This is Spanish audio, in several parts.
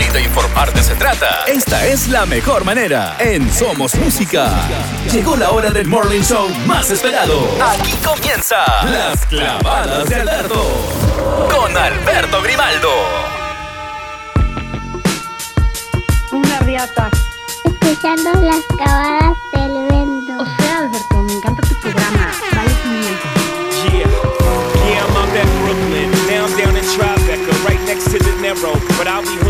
Si de informarte se trata, esta es la mejor manera. En Somos Música. Llegó la hora del morning show más esperado. Aquí comienza Las Clavadas de Alberto. Con Alberto Grimaldo. Una riata. Escuchando las clavadas del vento. O sea, Alberto, me encanta tu programa. Vale 500. Yeah, yeah, I'm out at Brooklyn. Now I'm down in Tribeca, right next to the Narrow. But I'll be.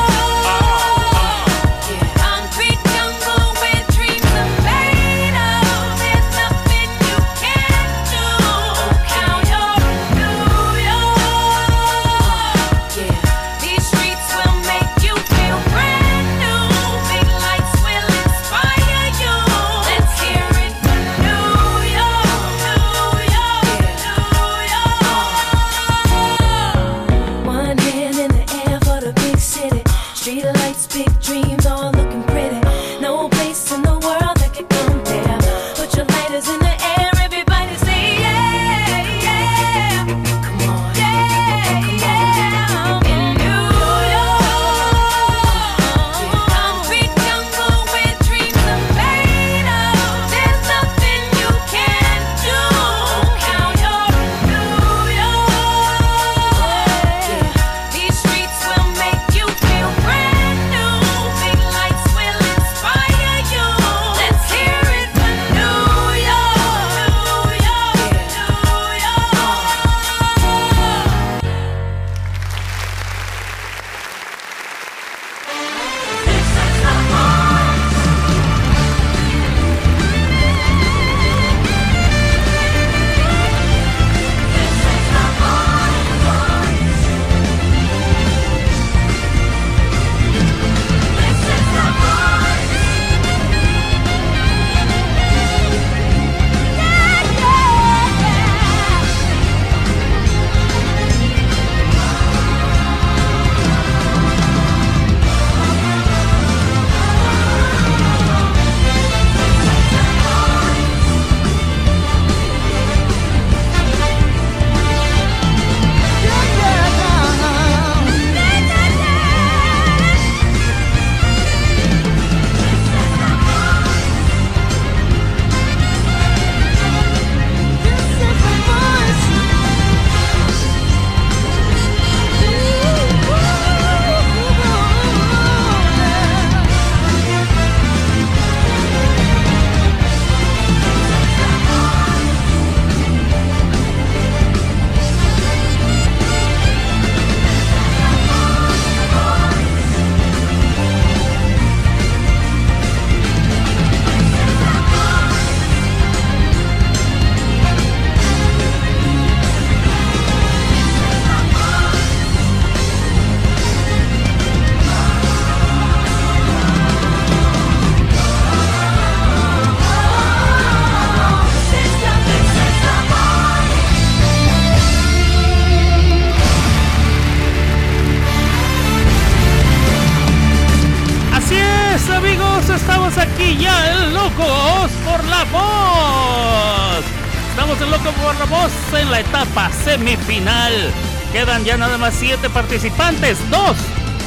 Quedan ya nada más siete participantes. Dos,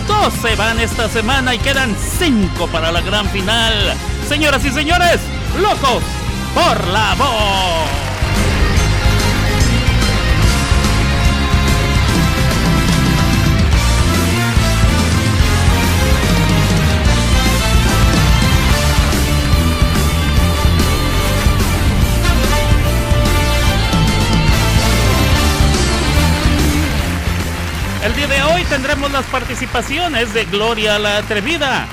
dos se van esta semana y quedan cinco para la gran final. Señoras y señores, Locos por la Voz. El día de hoy tendremos las participaciones de Gloria la Atrevida,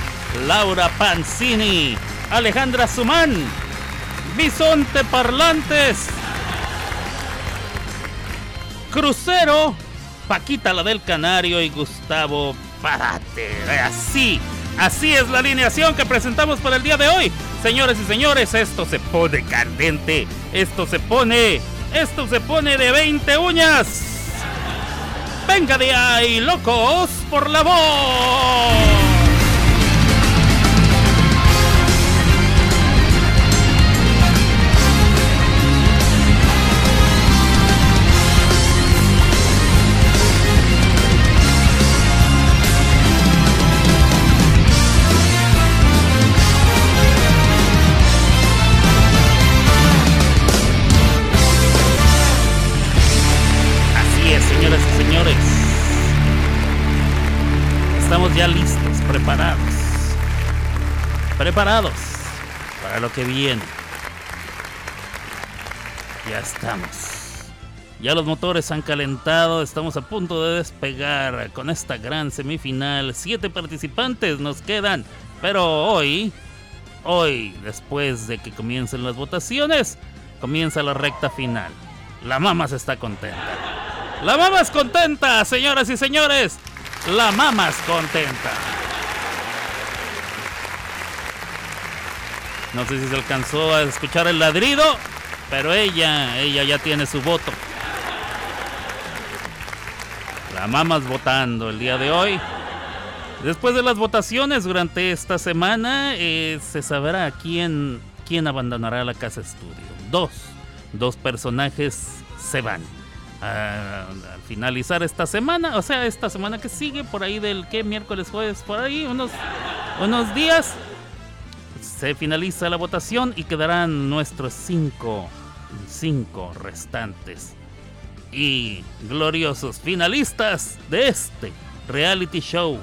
Laura Pancini, Alejandra Sumán, Bisonte Parlantes, Crucero, Paquita la del Canario y Gustavo Parate. Así, así es la alineación que presentamos para el día de hoy. Señores y señores, esto se pone candente, esto se pone, esto se pone de 20 uñas. Venga de ahí, locos, por la voz. Estamos ya listos, preparados. Preparados para lo que viene. Ya estamos. Ya los motores han calentado, estamos a punto de despegar con esta gran semifinal. Siete participantes nos quedan, pero hoy, hoy, después de que comiencen las votaciones, comienza la recta final. La mamá se está contenta. La mamá es contenta, señoras y señores. La mamá es contenta. No sé si se alcanzó a escuchar el ladrido, pero ella, ella ya tiene su voto. La mamás votando el día de hoy. Después de las votaciones durante esta semana, eh, se sabrá quién, quién abandonará la casa estudio. Dos, dos personajes se van. Ah, al finalizar esta semana, o sea, esta semana que sigue, por ahí del que miércoles, jueves, por ahí, unos, unos días, se finaliza la votación y quedarán nuestros cinco, cinco restantes y gloriosos finalistas de este reality show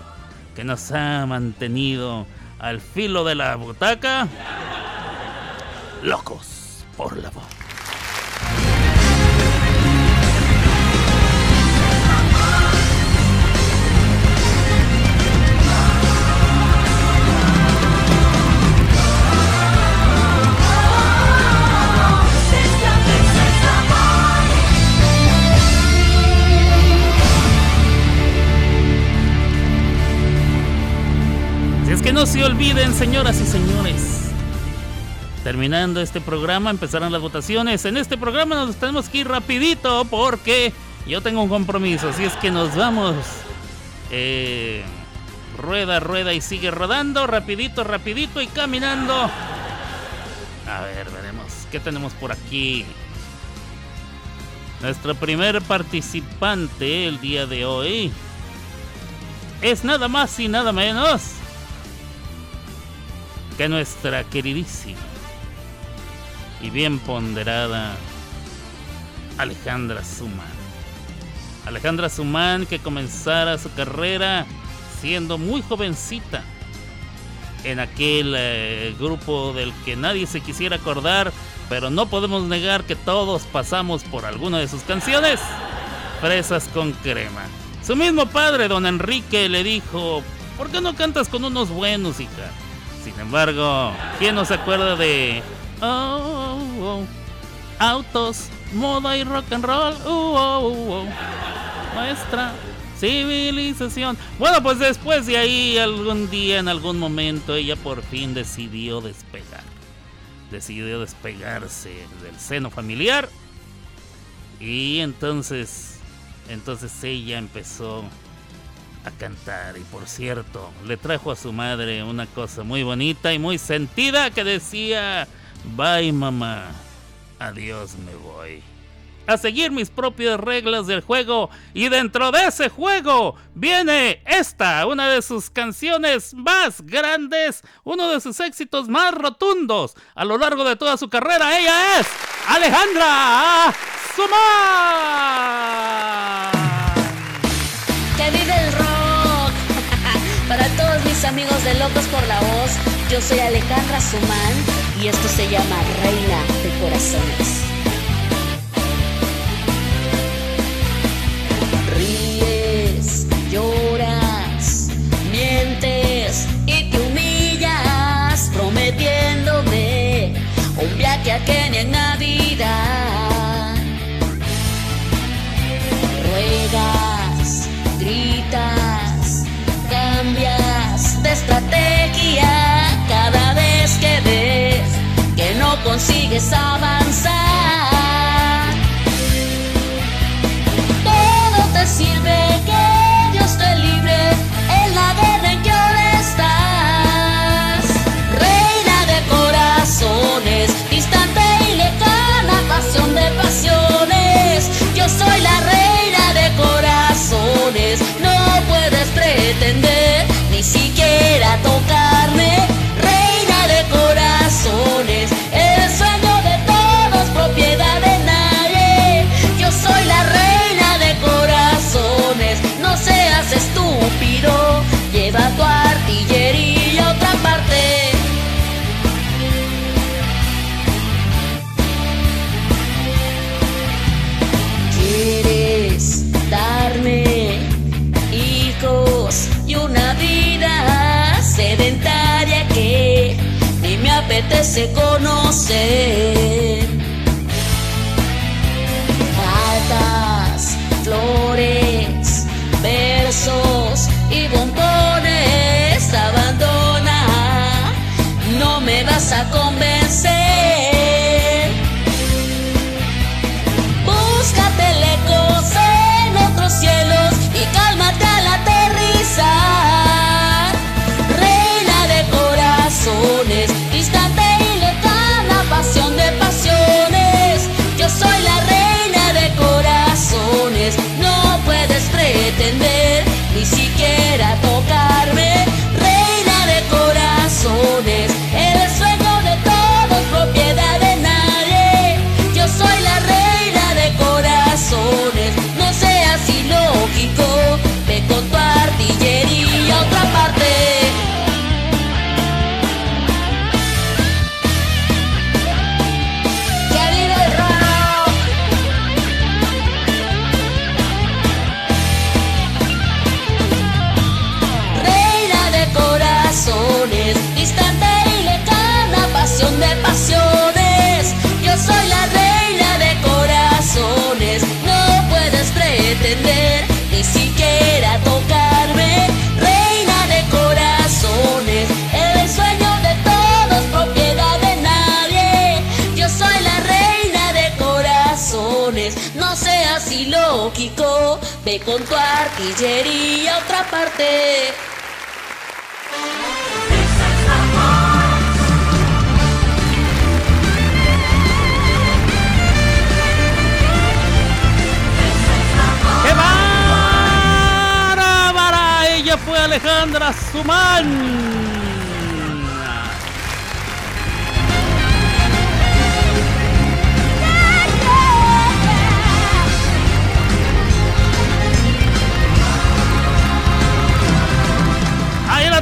que nos ha mantenido al filo de la butaca, locos por la voz. No se olviden, señoras y señores. Terminando este programa, empezarán las votaciones. En este programa nos tenemos que ir rapidito porque yo tengo un compromiso. Así es que nos vamos. eh, rueda, rueda y sigue rodando. Rapidito, rapidito y caminando. A ver, veremos. ¿Qué tenemos por aquí? Nuestro primer participante el día de hoy es nada más y nada menos que nuestra queridísima y bien ponderada Alejandra Suman. Alejandra Suman que comenzara su carrera siendo muy jovencita en aquel eh, grupo del que nadie se quisiera acordar, pero no podemos negar que todos pasamos por alguna de sus canciones. Fresas con crema. Su mismo padre, don Enrique, le dijo, ¿por qué no cantas con unos buenos, hija? Sin embargo, ¿quién no se acuerda de oh, oh, oh, autos, moda y rock and roll? Uh, oh, uh, oh. Nuestra civilización. Bueno, pues después de ahí, algún día, en algún momento, ella por fin decidió despegar. Decidió despegarse del seno familiar. Y entonces, entonces ella empezó cantar. Y por cierto, le trajo a su madre una cosa muy bonita y muy sentida que decía, bye mamá, adiós me voy. A seguir mis propias reglas del juego y dentro de ese juego viene esta, una de sus canciones más grandes, uno de sus éxitos más rotundos a lo largo de toda su carrera. Ella es Alejandra Sumar. Amigos de Locos por la Voz, yo soy Alejandra Sumán y esto se llama Reina de Corazones. Ríes, lloras, mientes y te humillas, prometiéndome un viaje a Kenia en Navidad. Estrategia cada vez que ves que no consigues avanzar. Apetece conocer. Cartas, flores, versos y bombones, abandona, no me vas a convencer. Con tu artillería a otra parte. Fue Alejandra Sumán.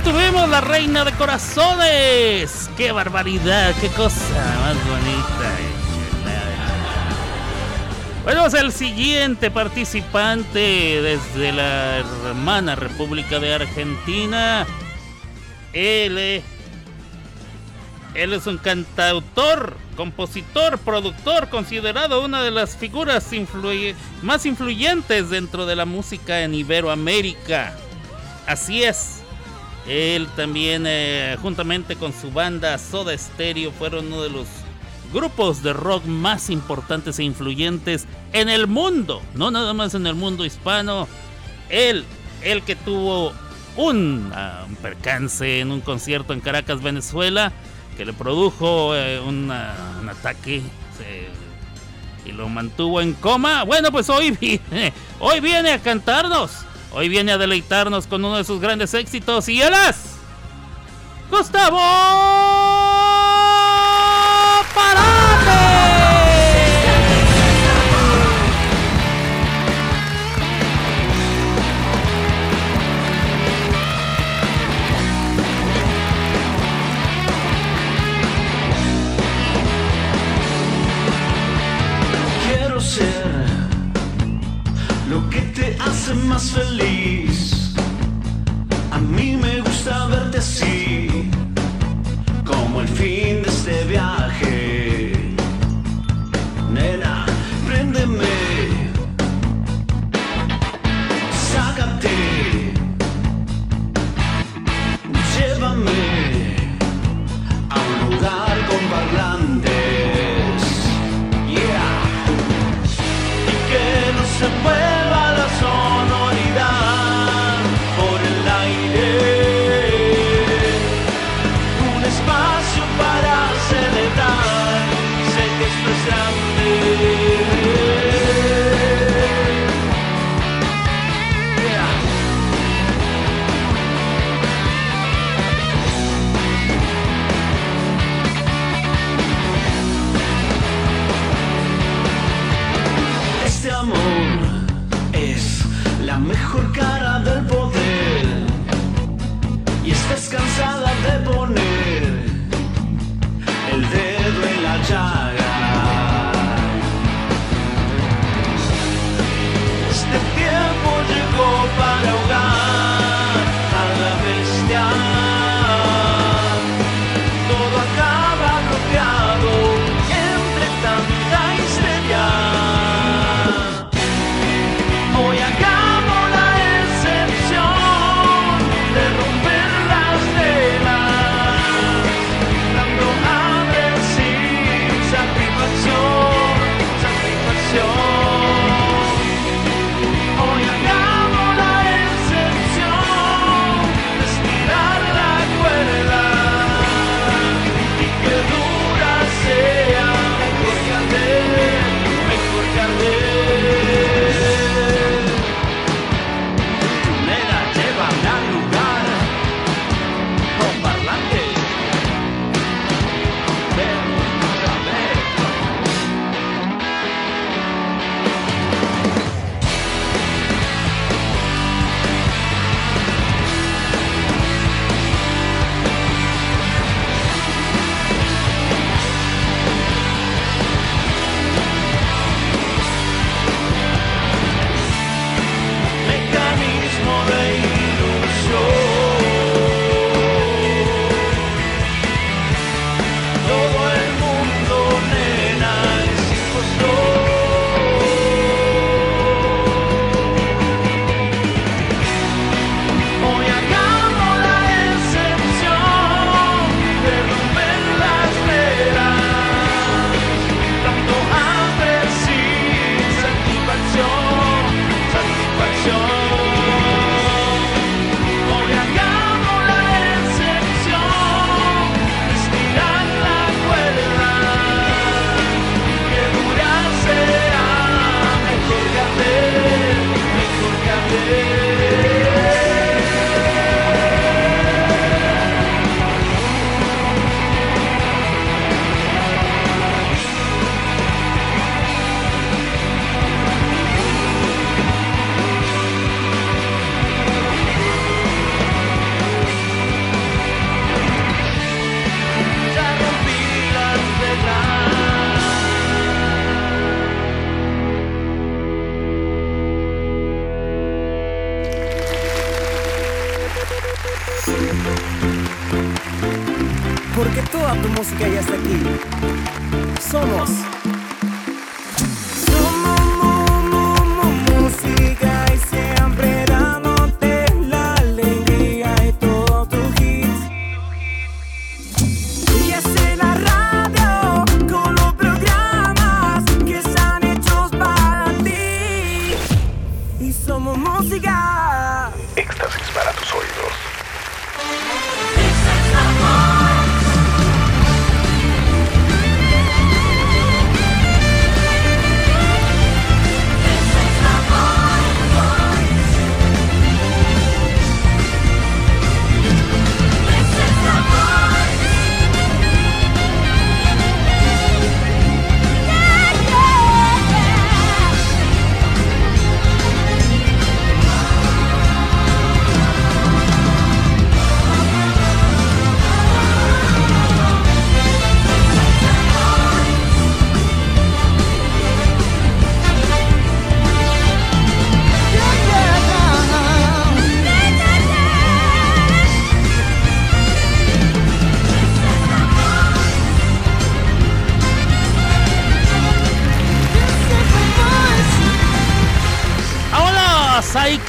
Tuvimos, la reina de corazones. ¡Qué barbaridad! ¡Qué cosa más bonita! Bueno, pues el siguiente participante desde la hermana República de Argentina. Él, eh, él es un cantautor, compositor, productor, considerado una de las figuras más influyentes dentro de la música en Iberoamérica. Así es. Él también, eh, juntamente con su banda Soda Stereo, fueron uno de los grupos de rock más importantes e influyentes en el mundo, no nada más en el mundo hispano. Él, el que tuvo un, ah, percance en un concierto en Caracas, Venezuela, que le produjo eh, ah, un ataque eh, y lo mantuvo en coma. Bueno, pues hoy hoy viene a cantarnos Hoy viene a deleitarnos con uno de sus grandes éxitos y él es Gustavo mais feliz.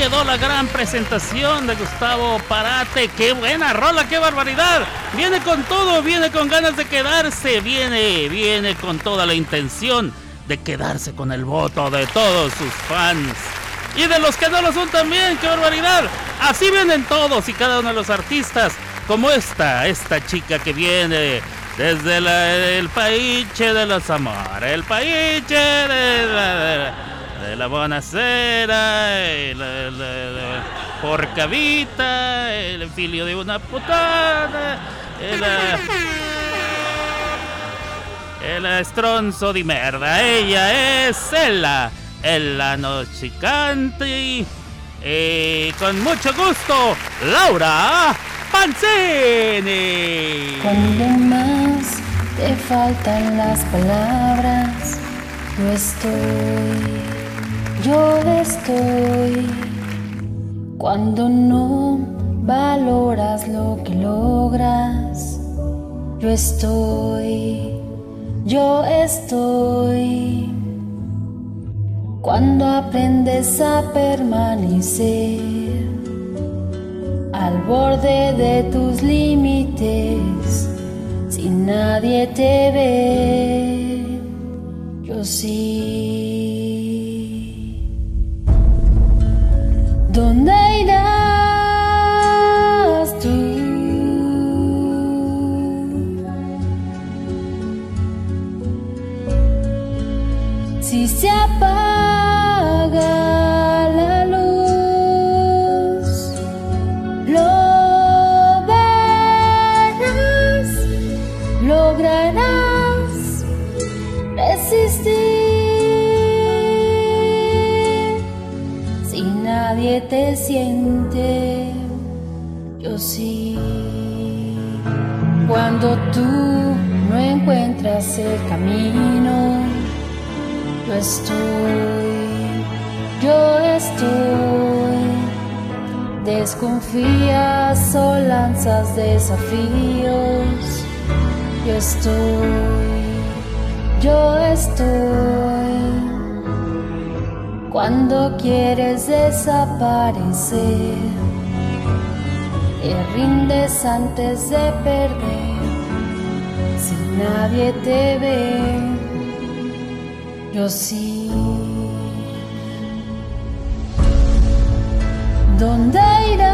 Quedó la gran presentación de Gustavo Parate. ¡Qué buena rola, qué barbaridad! Viene con todo, viene con ganas de quedarse, viene, viene con toda la intención de quedarse con el voto de todos sus fans. Y de los que no lo son también, qué barbaridad. Así vienen todos y cada uno de los artistas, como esta, esta chica que viene desde la- el país de los amores, el país de la, la bonacera, el, el, el- porcavita, el filio de una putada, el, eh, estronzo de merda. Ella es Ella, Ella Nochicante. Y con mucho gusto, Laura Pancini. Cuando más te faltan las palabras, yo estoy, yo estoy. Cuando no valoras lo que logras, yo estoy, yo estoy. Cuando aprendes a permanecer al borde de tus límites, si nadie te ve, yo sí. ¿Dónde irás tú? Si se apaga siente, yo sí. Cuando tú no encuentras el camino, yo estoy, yo estoy. Desconfías o lanzas desafíos. Yo estoy, yo estoy. Cuando quieres desaparecer, te rindes antes de perder. Si nadie te ve, yo sí. ¿Dónde irás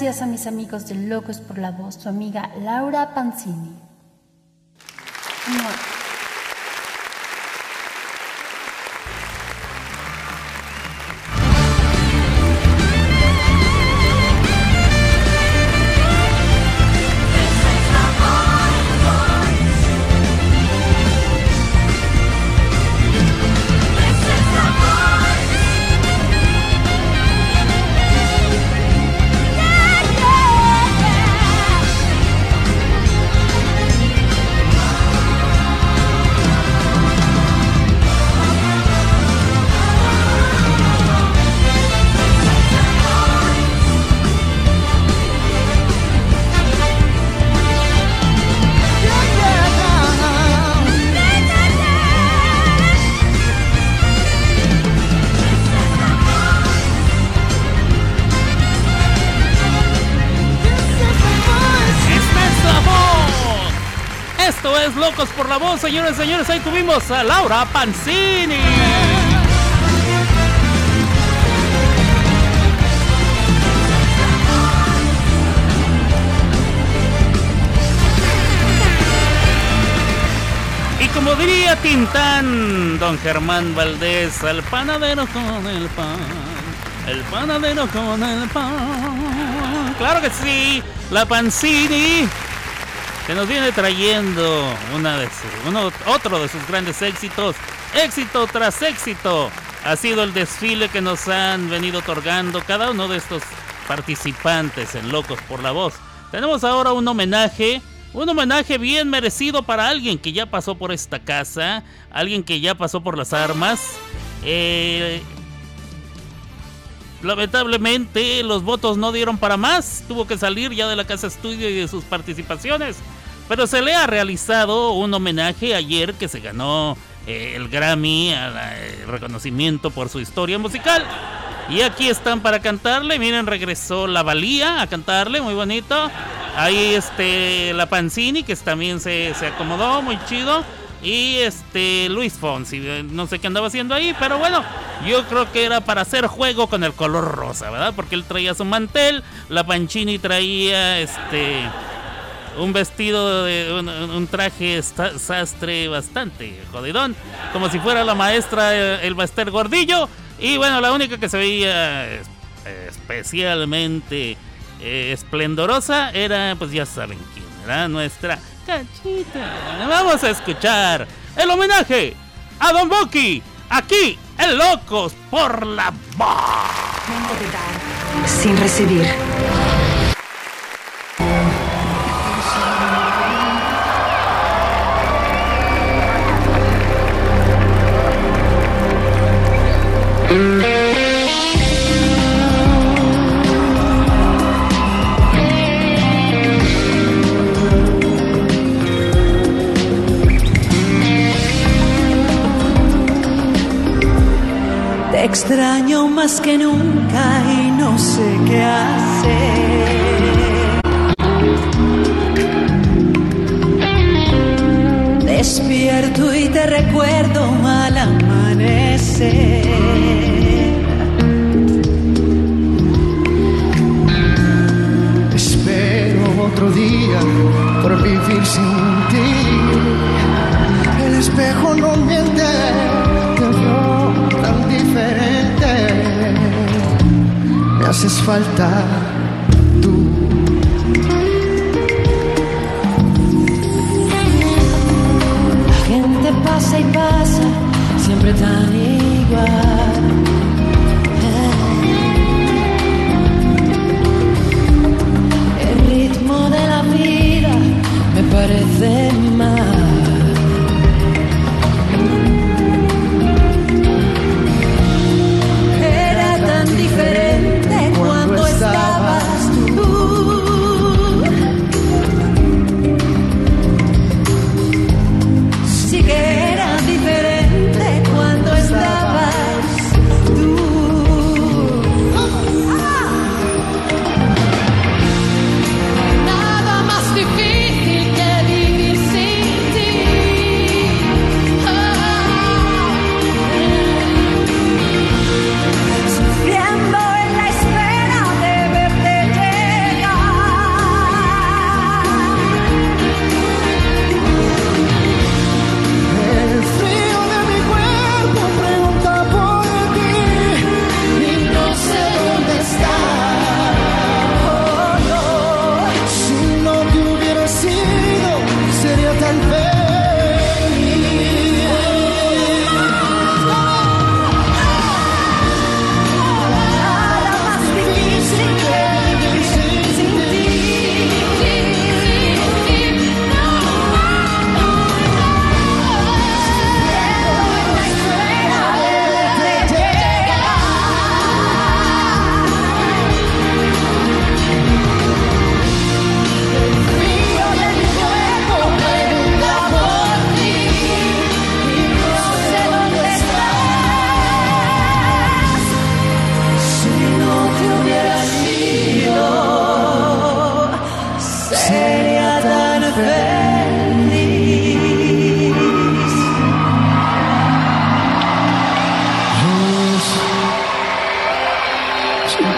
Gracias a mis amigos de Locos por la Voz, tu amiga Laura Pancini. Señores señores. Ahí tuvimos a Laura Pansini. Y como diría Tintán, don Germán Valdés, al panadero con el pan, el panadero con el pan. Claro que sí, la Pansini, que nos viene trayendo uno- otro de sus grandes éxitos, éxito tras éxito. Ha sido el desfile que nos han venido otorgando cada uno de estos participantes en Locos por la Voz. Tenemos ahora un homenaje, un homenaje bien merecido para alguien que ya pasó por esta casa, alguien que ya pasó por las armas. Eh, lamentablemente los votos no dieron para más, tuvo que salir ya de la casa estudio y de sus participaciones. Pero se le ha realizado un homenaje ayer que se ganó eh, el Grammy, a la- el reconocimiento por su historia musical. Y aquí están para cantarle. Miren, regresó la Valía a cantarle, muy bonito. Ahí este la Pancini, que también se, se acomodó, muy chido. Y este Luis Fonsi, eh, no sé qué andaba haciendo ahí, pero bueno, yo creo que era para hacer juego con el color rosa, ¿verdad? Porque él traía su mantel, la Pancini traía este un vestido de un, traje sastre bastante jodidón, como si fuera la maestra eh, el Baster Gordillo. Y bueno, la única que se veía es- especialmente eh, esplendorosa era, pues ya saben quién, era nuestra cachita. Vamos a escuchar el homenaje a Don Bucky, aquí en Locos por la Voz. sin recibir. Extraño más que nunca y no sé qué hacer. Despierto y te recuerdo al amanecer. Espero otro día por vivir sin ti. El espejo no miente, haces falta tú. La gente pasa y pasa, siempre tan igual. El ritmo de la vida me parece mal.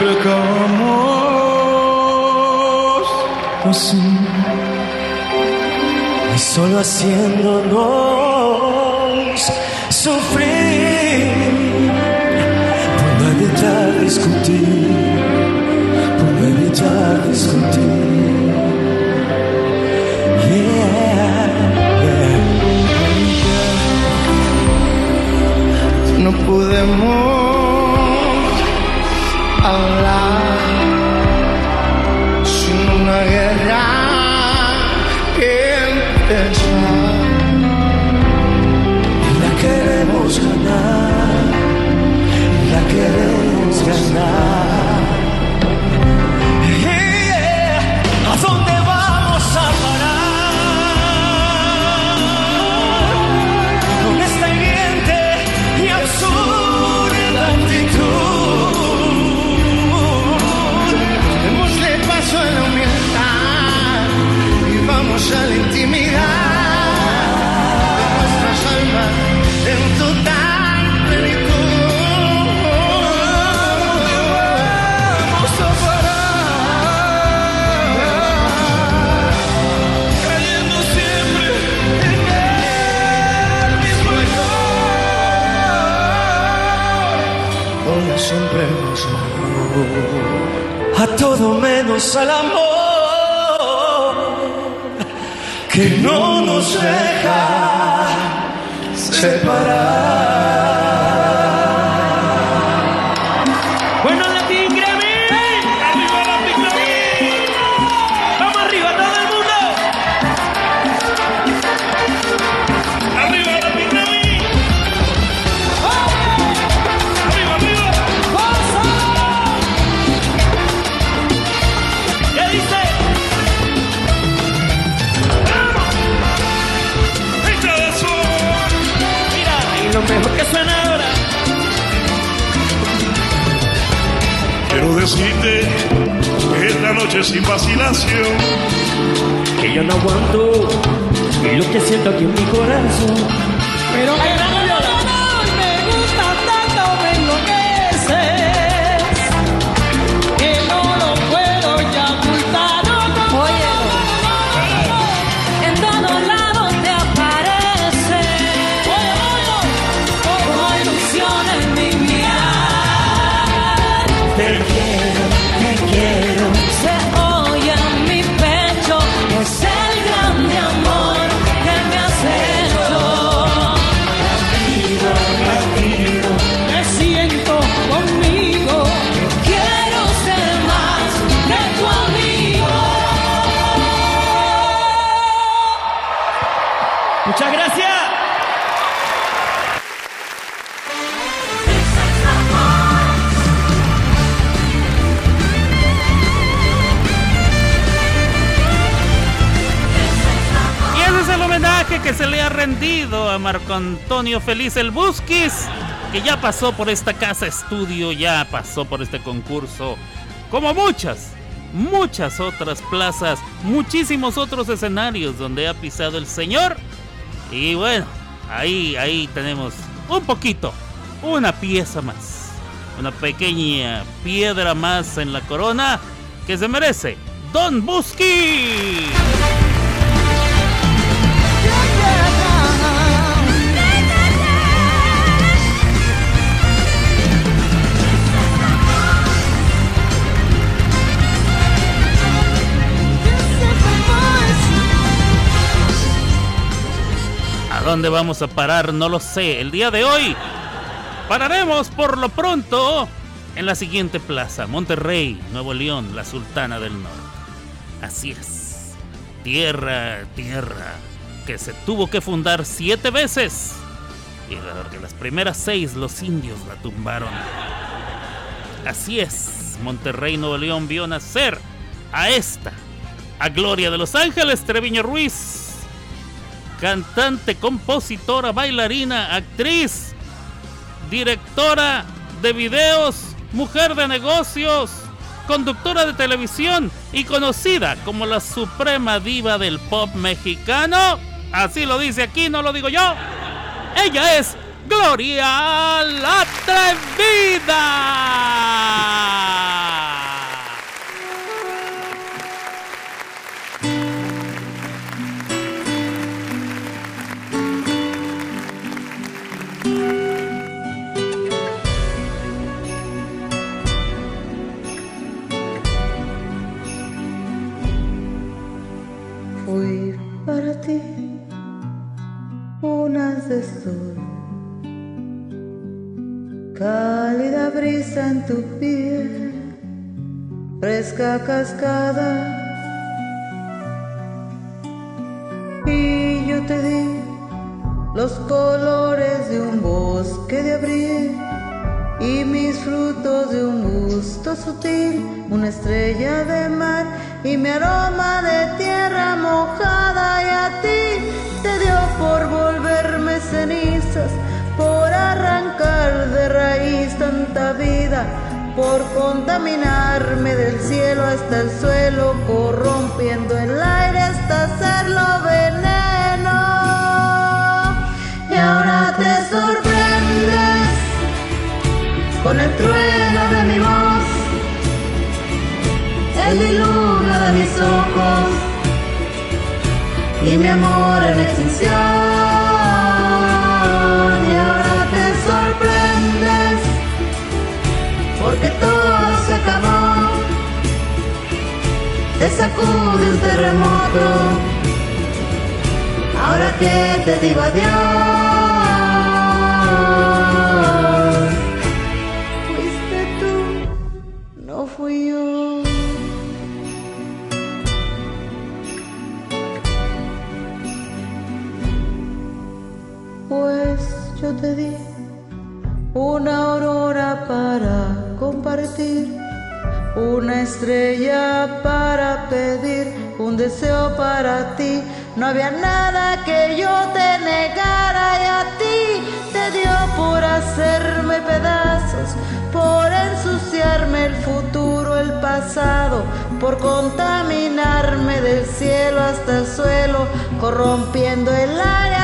Llegamos así y solo haciéndonos sufrir. Por no evitar discutir, por no evitar discutir. No podemos hablar sin una guerra que empezar. La queremos ganar, la queremos ganar. A todo menos al amor que no nos deja separar. Noche sin vacilación Que yo no aguanto lo que siento aquí en mi corazón. Pero Antonio Feliz el Busquis, que ya pasó por esta casa estudio, ya pasó por este concurso, como muchas, muchas otras plazas, muchísimos otros escenarios donde ha pisado el señor. Y bueno, ahí, ahí tenemos un poquito, una pieza más, una pequeña piedra más en la corona que se merece Don Busquis. Dónde vamos a parar? No lo sé. El día de hoy pararemos por lo pronto en la siguiente plaza, Monterrey, Nuevo León, la Sultana del Norte. Así es. Tierra, tierra, que se tuvo que fundar siete veces. Y que las primeras seis los indios la tumbaron. Así es. Monterrey, Nuevo León vio nacer a esta, a Gloria de Los Ángeles, Treviño Ruiz, cantante, compositora, bailarina, actriz, directora de videos, mujer de negocios, conductora de televisión y conocida como la suprema diva del pop mexicano. Así lo dice aquí, no lo digo yo. Ella es Gloria la Atrevida. lunas de sol, cálida brisa en tu piel, fresca cascada. Y yo te di los colores de un bosque de abril y mis frutos de un gusto sutil, una estrella de mar y mi aroma de tierra mojada y a ti te dio por volverme cenizas, por arrancar de raíz tanta vida, por contaminarme del cielo hasta el suelo, corrompiendo el aire hasta hacerlo veneno. Y ahora te sorprendes con el trueno de mi voz, el diluvio de mis ojos y mi amor en extinción. Y ahora te sorprendes porque todo se acabó, te sacude un terremoto. Ahora que te digo adiós. Deseo para ti. No había nada que yo te negara y a ti te dio por hacerme pedazos, por ensuciarme el futuro, el pasado, por contaminarme del cielo hasta el suelo, corrompiendo el aire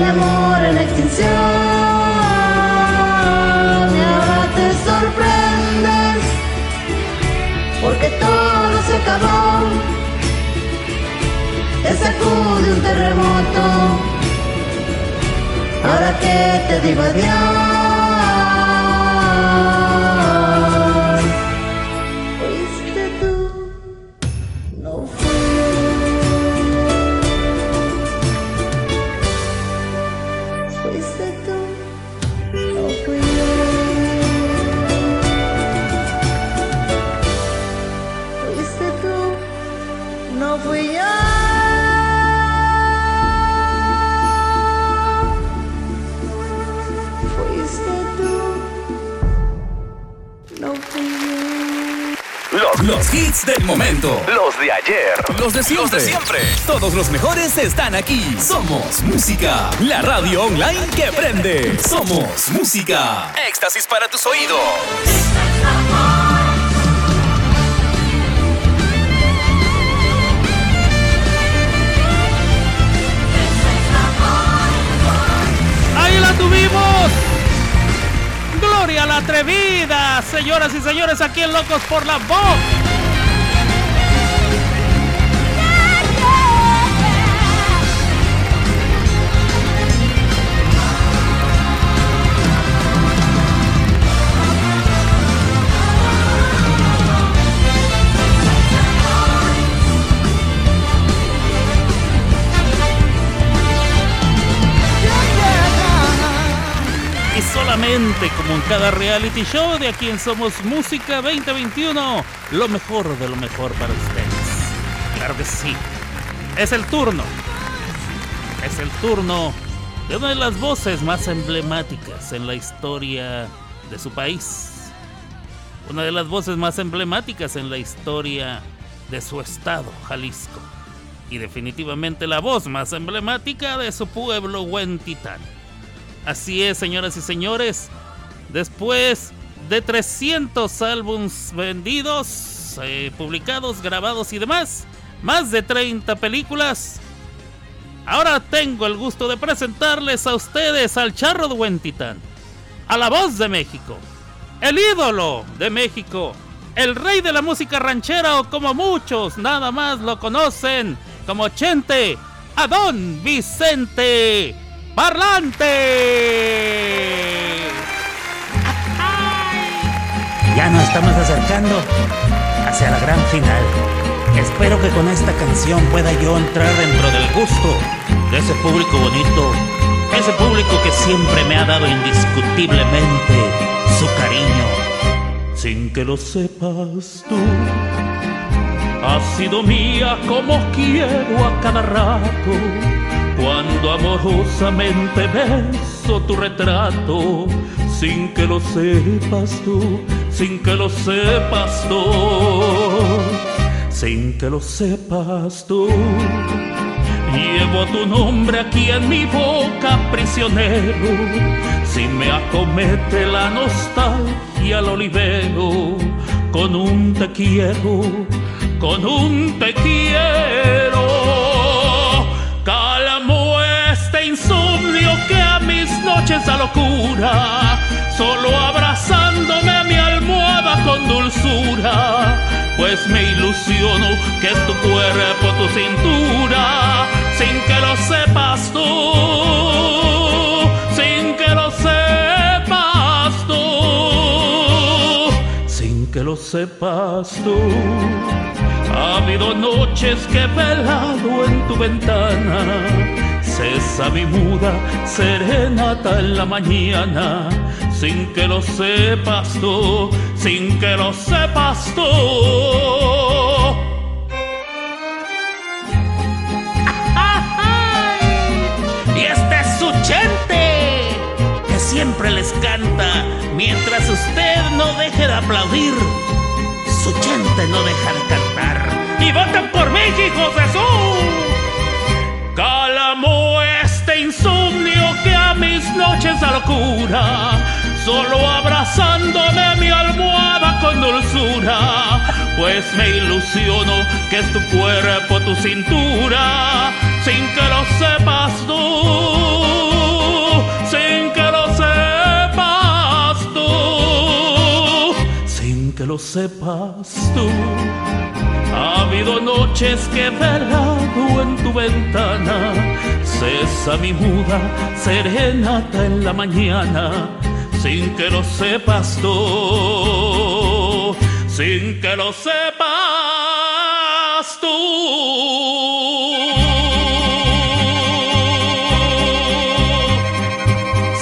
el amor en extinción. Y ahora te sorprendes porque todo se acabó, te sacude un terremoto. Ahora que te digo adiós. No fui yo. Fuiste tú, no fui yo. Los, los hits del momento. Los de ayer. Los de siempre. Los de siempre. Todos los mejores están aquí. Somos Música. La radio online que prende. Somos Música. Éxtasis para tus oídos. ¡Gloria a la atrevida! Señoras y señores, aquí en Locos por la Voz. Como en cada reality show de aquí en Somos Música 2021, lo mejor de lo mejor para ustedes. Claro que sí. Es el turno. Es el turno de una de las voces más emblemáticas en la historia de su país. Una de las voces más emblemáticas en la historia de su estado, Jalisco. Y definitivamente la voz más emblemática de su pueblo, Huentitán. Así es, señoras y señores. Después de 300 álbums vendidos, eh, publicados, grabados y demás, más de 30 películas. Ahora tengo el gusto de presentarles a ustedes al Charro de Huentitán, a la voz de México, el ídolo de México, el rey de la música ranchera o como muchos nada más lo conocen como Chente, a Don Vicente Parlante. Ya nos estamos acercando hacia la gran final. Espero que con esta canción pueda yo entrar dentro del gusto de ese público bonito, ese público que siempre me ha dado indiscutiblemente su cariño, sin que lo sepas tú. Has sido mía como quiero a cada rato, cuando amorosamente beso tu retrato, sin que lo sepas tú, sin que lo sepas tú, sin que lo sepas tú. Llevo tu nombre aquí en mi boca, prisionero. Si me acomete la nostalgia, lo libero con un te quiero, con un te quiero. Mis noches da locura, solo abrazándome a mi almohada con dulzura, pues me ilusiono que es tu cuerpo, tu cintura, sin que lo sepas tú, sin que lo sepas tú, sin que lo sepas tú. Ha habido noches que he velado en tu ventana, cesa mi muda serenata en la mañana, sin que lo sepas tú, sin que lo sepas tú. Y este es su chente, que siempre les canta, mientras usted no deje de aplaudir, su chente no deja de cantar. ¡Y voten por mí, hijos de su! Calamo este insomnio que a mis noches da locura, solo abrazándome mi almohada con dulzura, pues me ilusiono que es tu cuerpo, tu cintura, sin que lo sepas tú, sin que lo sepas tú, sin que lo sepas tú. Ha habido noches que he velado en tu ventana, cesa mi muda serenata en la mañana, sin que lo sepas tú, sin que lo sepas tú.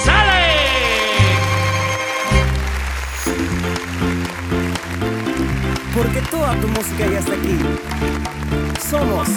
¡Sale! Porque toda tu música ya está aquí. Somos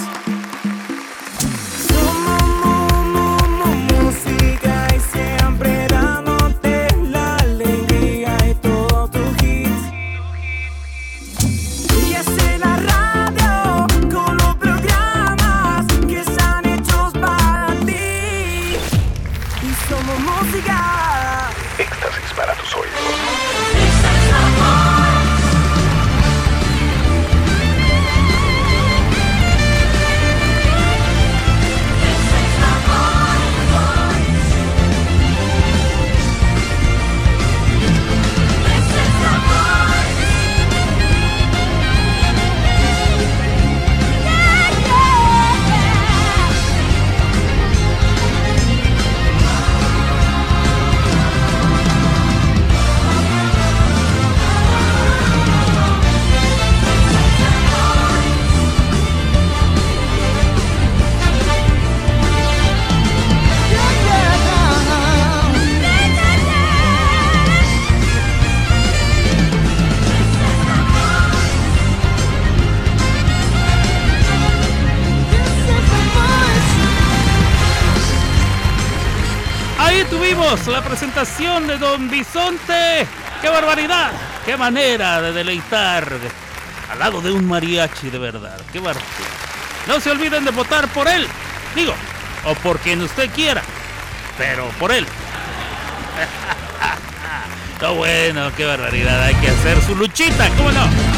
de Don Bisonte. ¡Qué barbaridad! ¡Qué manera de deleitar al lado de un mariachi de verdad! ¡Qué barbaridad! No se olviden de votar por él. Digo, o por quien usted quiera, pero por él. Está bueno, qué barbaridad. Hay que hacer su luchita, ¿cómo no?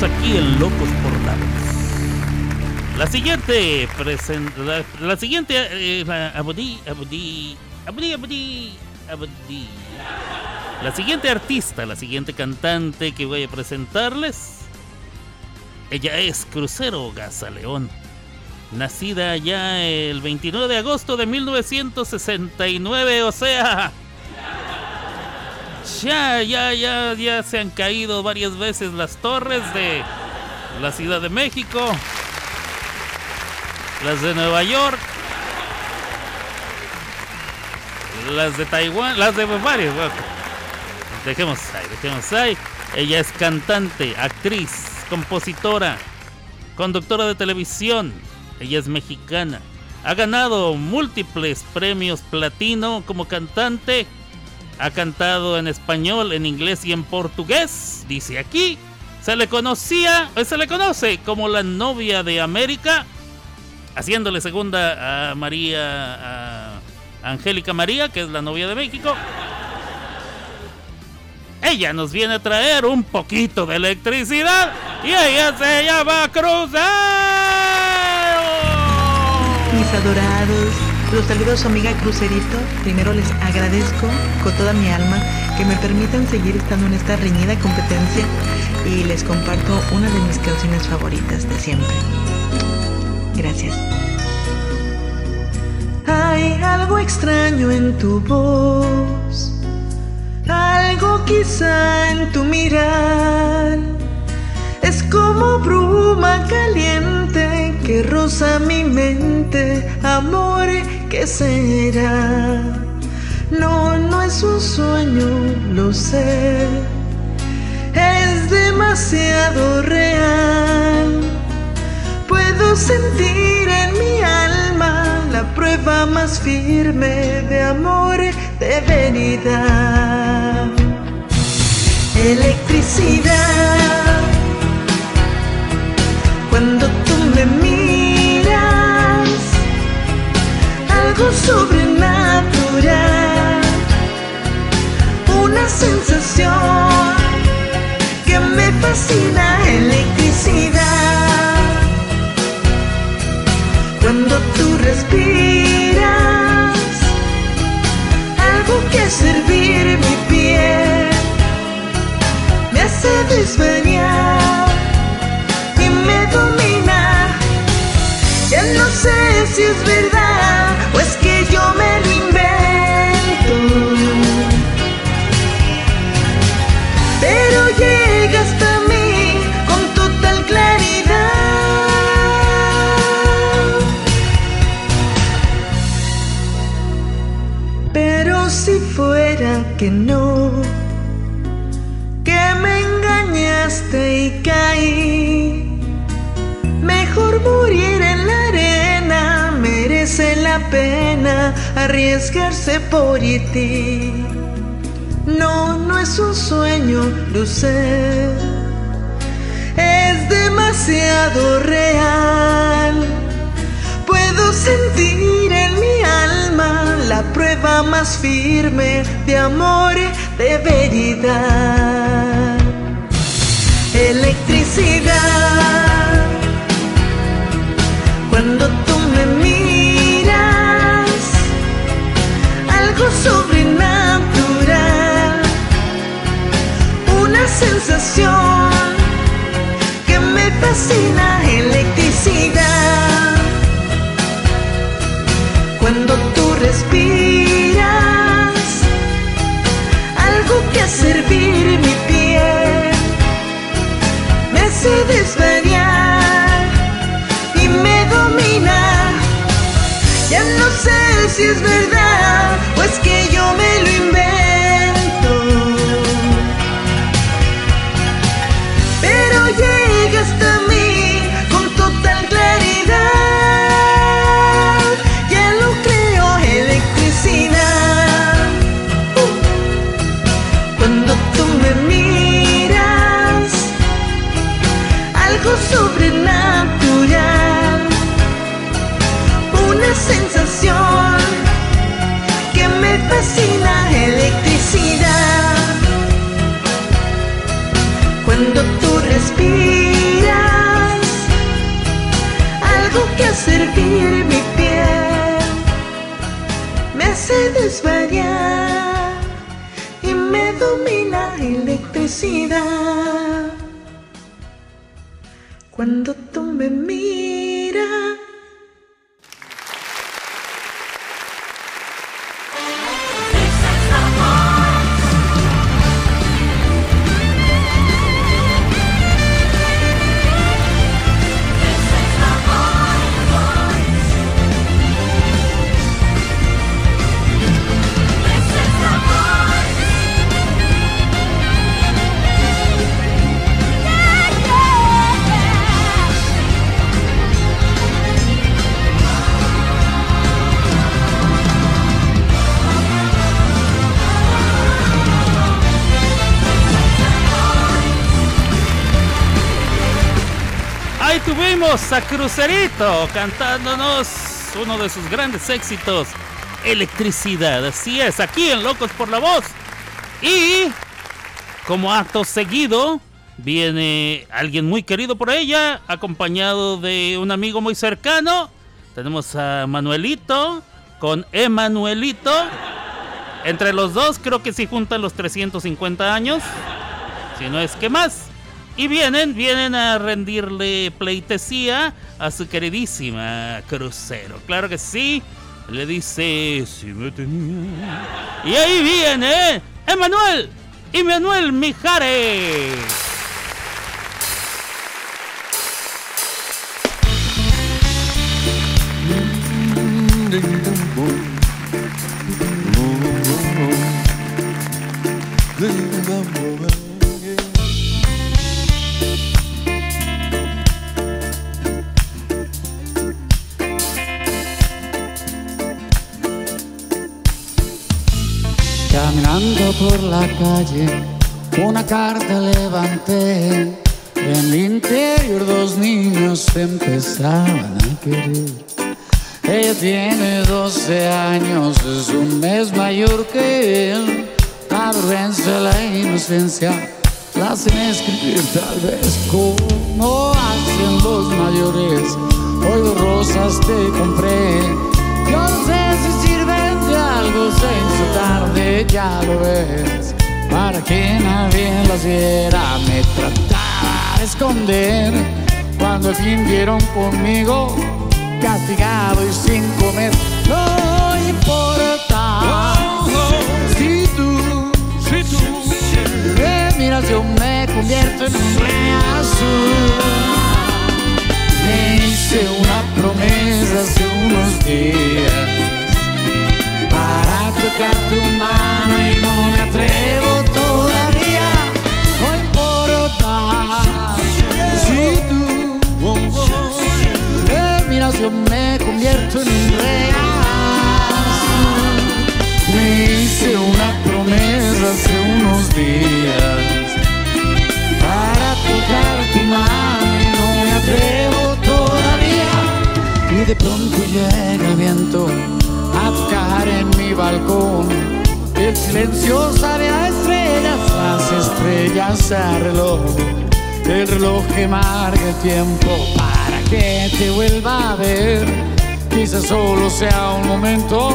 Aquí en Locos por la siguiente la, la siguiente eh, la Abudí, Abudí. La siguiente artista, la siguiente cantante que voy a presentarles, ella es Crucero Gazaleón. Nacida ya el 29 de agosto de 1969, o sea, ya, ya, ya, ya se han caído varias veces las torres de la Ciudad de México, las de Nueva York, las de Taiwán, las de varios. bueno, dejemos ahí, dejemos ahí. Ella es cantante, actriz, compositora, conductora de televisión. Ella es mexicana. Ha ganado múltiples premios platino como cantante. Ha cantado en español, en inglés y en portugués. Dice aquí. Se le conocía, eh, se le conoce como la novia de América, haciéndole segunda a María, a Angélica María, que es la novia de México. Ella nos viene a traer un poquito de electricidad y ella se llama Crucero. Mis adorados, los saludos amiga Crucerito. Primero les agradezco con toda mi alma que me permitan seguir estando en esta reñida competencia y les comparto una de mis canciones favoritas de siempre. Gracias. Hay algo extraño en tu voz, algo quizá en tu mirar. Es como bruma caliente que roza mi mente, amor, ¿qué será? No, no es un sueño, lo sé, es demasiado real. Puedo sentir en mi alma la prueba más firme de amor, de venida. Electricidad. Algo sobrenatural, una sensación que me fascina, electricidad. Cuando tú respiras, algo que servir mi piel, me hace desvariar y me si es verdad o es que yo me lo invento. Pero llega hasta mí con total claridad. Pero si fuera que no, arriesgarse por ti. No, no es un sueño, sé, es demasiado real. Puedo sentir en mi alma la prueba más firme de amor, de veridad. Electricidad. Cuando sobrenatural, una sensación a Crucerito cantándonos uno de sus grandes éxitos, Electricidad. Así es, aquí en Locos por la Voz. Y como acto seguido, viene alguien muy querido por ella, acompañado de un amigo muy cercano. Tenemos a Manuelito con Emanuelito. Entre los dos creo que sí juntan los 350 años. Si no es que más. Y vienen, vienen a rendirle pleitesía a su queridísima Crucero. Claro que sí. Le dice, si me tenía. Y ahí viene Emanuel. Emanuel Mijares. Caminando por la calle, una carta levanté. En el interior dos niños empezaban a querer. Ella tiene 12 años, es un mes mayor que él. La vergüenza, la inocencia, la hacen escribir tal vez como hacen los mayores. Hoy dos rosas te compré. Yo no algo, se hizo tarde, ya lo ves. Para que nadie las viera, me trataba de esconder. Cuando al fin dieron conmigo, castigado y sin comer, no importa. Si tú, si tú me miras, yo me convierto en un rey azul. Me hice una promesa hace unos días para tocar tu mano y no me atrevo todavía. No importa si tú me miras, yo me convierto en un rey azul. Me hice una promesa hace unos días para tocar tu mano y no me atrevo todavía. Y de pronto llega el viento a tocar en mi balcón. El silencio sabe a estrellas, las estrellas a reloj. El reloj que marca el tiempo para que te vuelva a ver. Quizás solo sea un momento,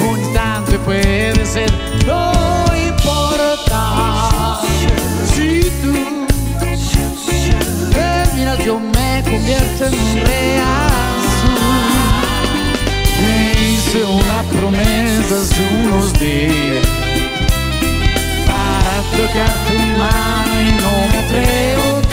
un instante puede ser. No importa si tú me miras, yo me convierto en un rey una promesa hace unos días para tocar tu mano no me atrevo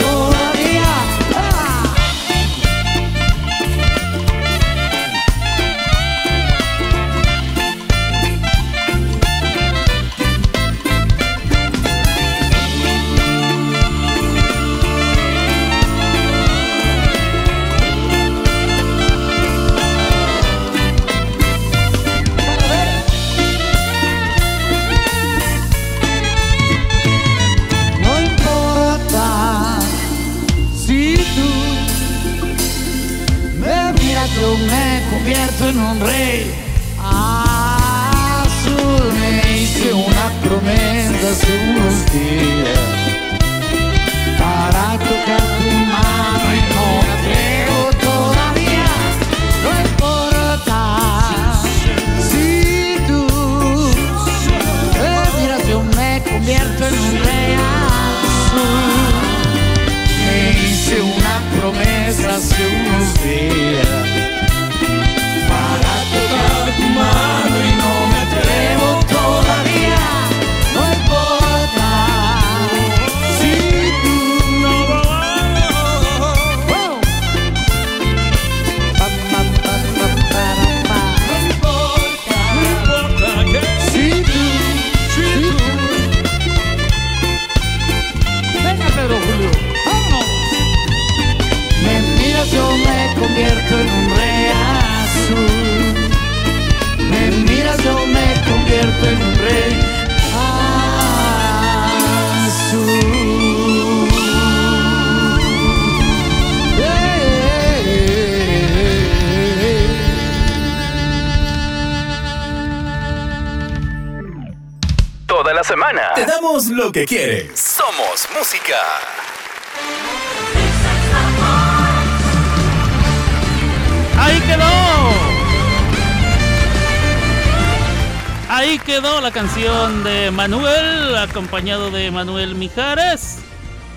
canción de Manuel, acompañado de Manuel Mijares.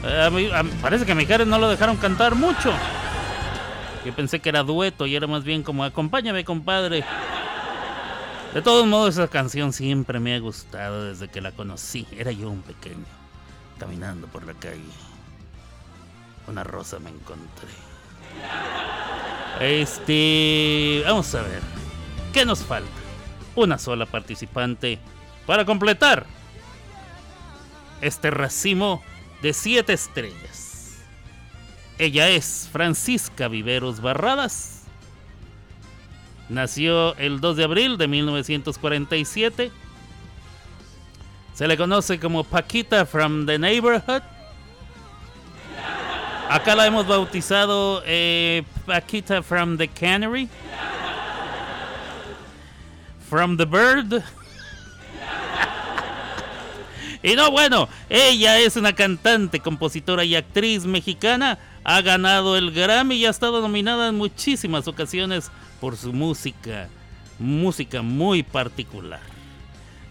Eh, parece que a Mijares no lo dejaron cantar mucho. Yo pensé que era dueto y era más bien como acompáñame, compadre. De todos modos, esa canción siempre me ha gustado desde que la conocí. Era yo un pequeño, caminando por la calle. Una rosa me encontré. Este. Vamos a ver. ¿Qué nos falta? Una sola participante para completar este racimo de siete estrellas. Ella es Francisca Viveros Barradas. Nació el 2 de abril de 1947. Se le conoce como Paquita from the Neighborhood. Acá la hemos bautizado eh, Paquita from the Cannery. From the Bird. Y no, bueno, ella es una cantante, compositora y actriz mexicana. Ha ganado el Grammy y ha estado nominada en muchísimas ocasiones por su música. Música muy particular.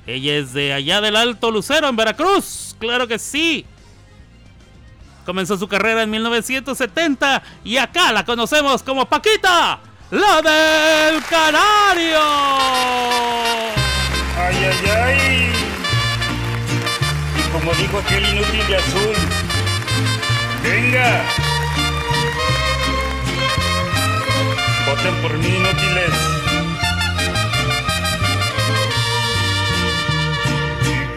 Ella es de allá del Alto Lucero, en Veracruz. Claro que sí. Comenzó su carrera en 1970 y acá la conocemos como Paquita, la del Canario. Ay, ay, ay. Como dijo aquel inútil de azul, venga. Voten por mí, inútiles.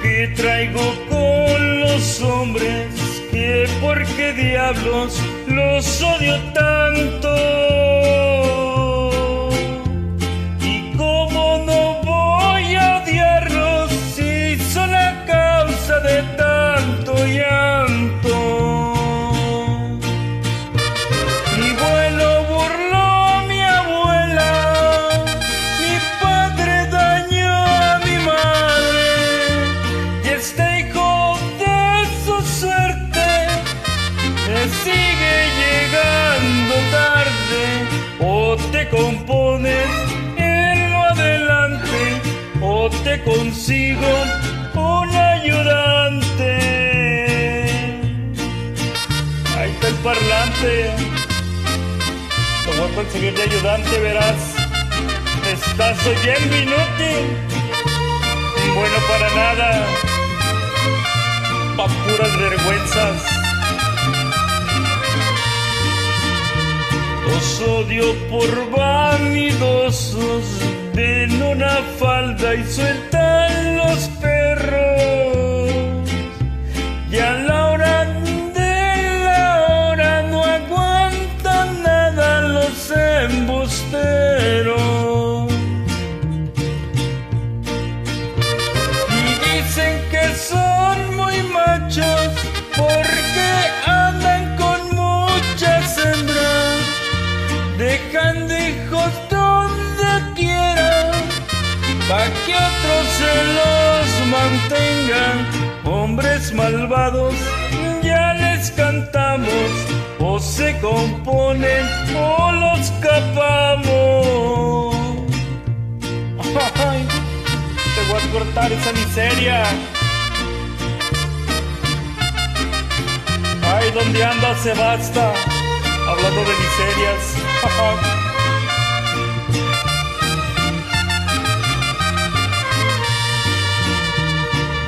¿Qué traigo con los hombres? ¿Que por qué diablos los odio tanto? Consigo un ayudante. Ahí está el parlante. Te voy a conseguir de ayudante, verás. Estás oyendo inútil. Bueno para nada. Pa' puras vergüenzas. Los odio por vanidosos. Ven una falda y sueltan los perros. Y la pa' que otros se los mantengan. Hombres malvados, ya les cantamos, o se componen o los capamos. Ay, te voy a cortar esa miseria. Ay, ¿dónde andas, se basta? hablando de miserias.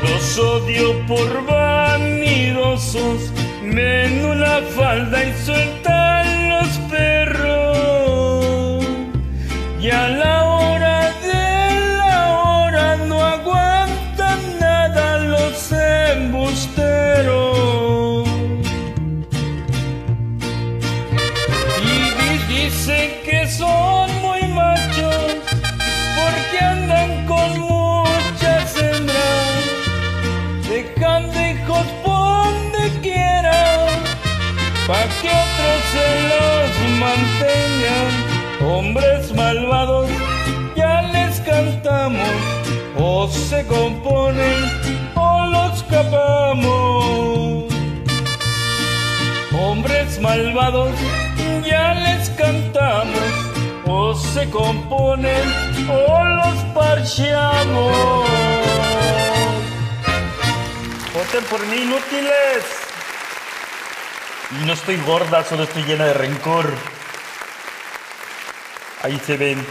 Los odio por vanidosos, ven una falda y sueltan los perros. Y a la malvados, ya les cantamos, o se componen o los parchamos. Voten por mí, inútiles. Y no estoy gorda, solo estoy llena de rencor. Ahí se ven.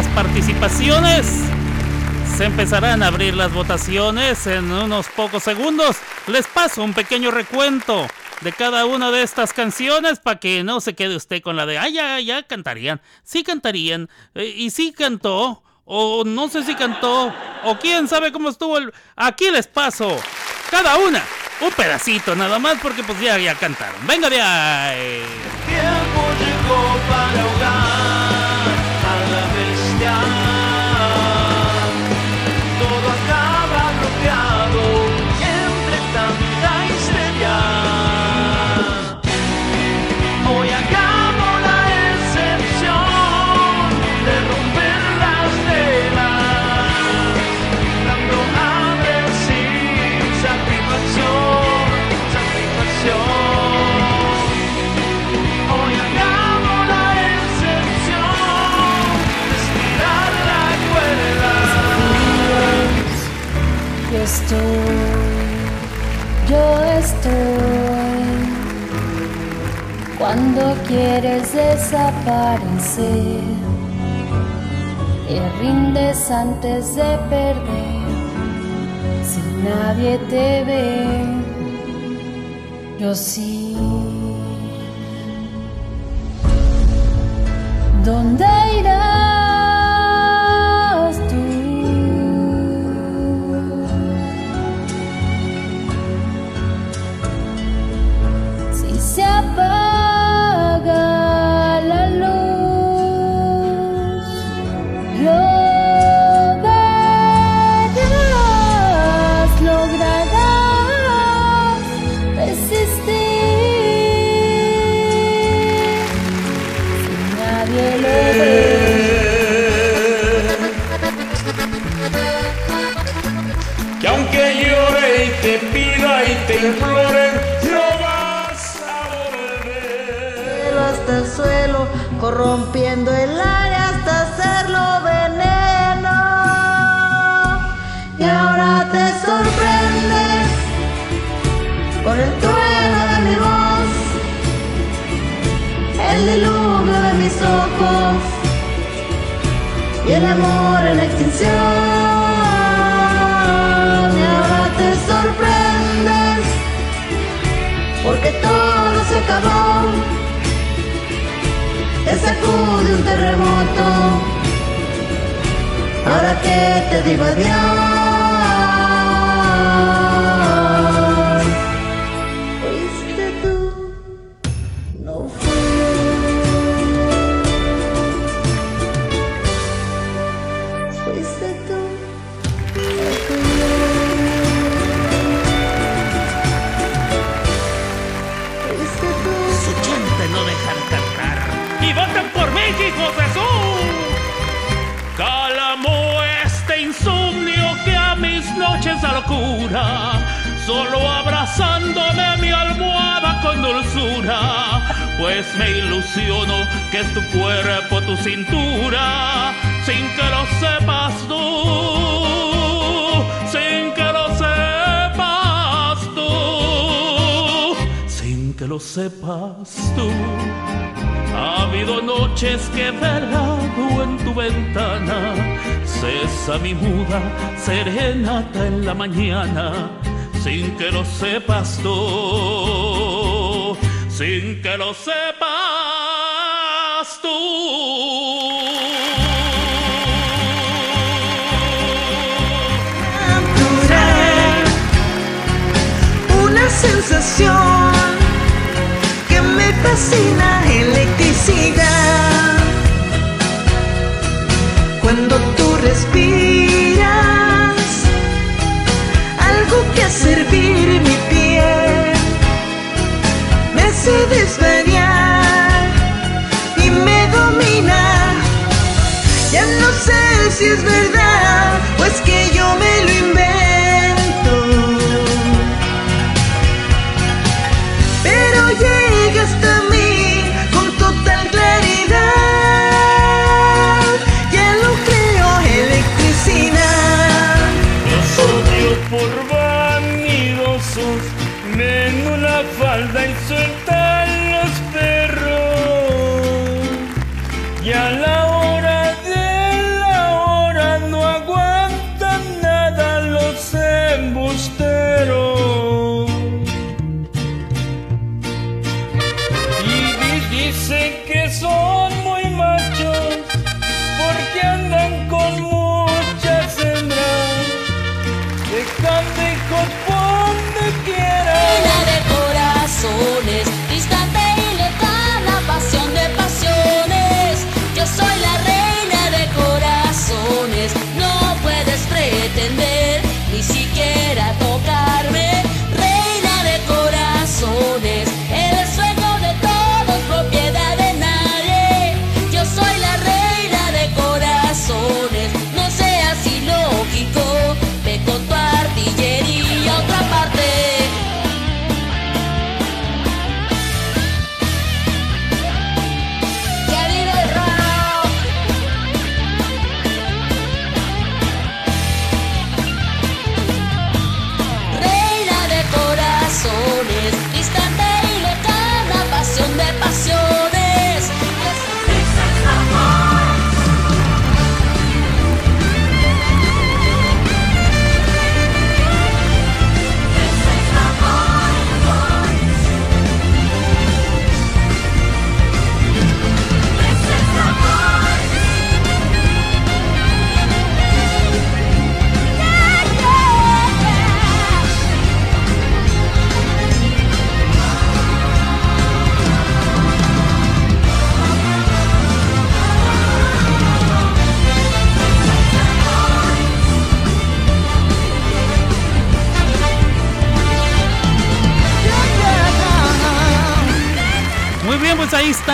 Las participaciones. Se empezarán a abrir las votaciones en unos pocos segundos. Les paso un pequeño recuento de cada una de estas canciones para que no se quede usted con la de, ah, ya, ya cantarían. Sí cantarían. eh, y sí cantó. O no sé si cantó. O quién sabe cómo estuvo el... Aquí les paso. Cada una. Un pedacito nada más porque pues ya, ya cantaron. Venga de ahí. Estoy, yo estoy. Cuando quieres desaparecer, te rindes antes de perder. Si nadie te ve, yo sí. ¿Dónde irás Si corrompiendo el aire hasta hacerlo veneno. Y ahora te sorprendes con el trueno de mi voz, el diluvio de mis ojos y el amor en extinción. Y ahora te sorprendes porque todo se acabó. Te sacude un terremoto. Ahora que te digo adiós. Da locura. Solo abrazándome mi almohada con dulzura. Pues me ilusiono que es tu cuerpo, tu cintura. Sin que lo sepas tú. Sin que lo sepas tú. Sin que lo sepas tú. Ha habido noches que he velado en tu ventana, cesa mi muda, serenata en la mañana, sin que lo sepas tú, sin que lo sepas Una sensación que me fascina, electricidad. Hace desvariar y me domina. Ya no sé si es verdad o es que yo me lo invento.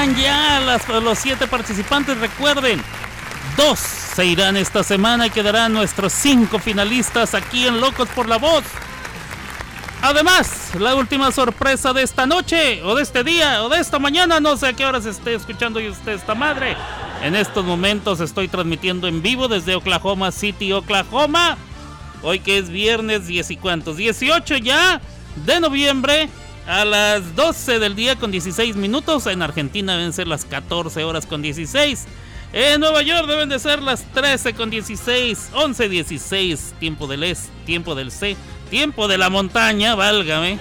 Están ya las- los siete participantes. Recuerden, dos se irán esta semana y quedarán nuestros cinco finalistas aquí en Locos por la Voz. Además, la última sorpresa de esta noche, o de este día, o de esta mañana, no sé a qué horas esté escuchando y usted esta madre. En estos momentos estoy transmitiendo en vivo desde Oklahoma City, Oklahoma. Hoy que es viernes 10 y cuantos, 18 ya de noviembre a las 12 del día con 16 minutos. En Argentina deben ser las 14 horas con 16. En Nueva York deben de ser las 13 con 16, 11 16, tiempo del este, tiempo del C, tiempo de la montaña, válgame.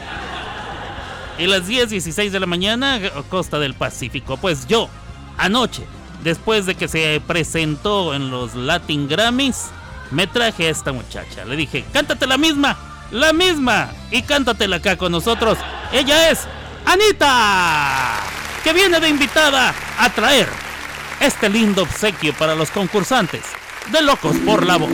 Y las 10 16 de la mañana, costa del Pacífico. Pues yo, anoche, después de que se presentó en los Latin Grammys, me traje a esta muchacha. Le dije, cántate la misma, la misma, y cántatela acá con nosotros. Ella es Anita, que viene de invitada a traer este lindo obsequio para los concursantes de Locos por la Voz.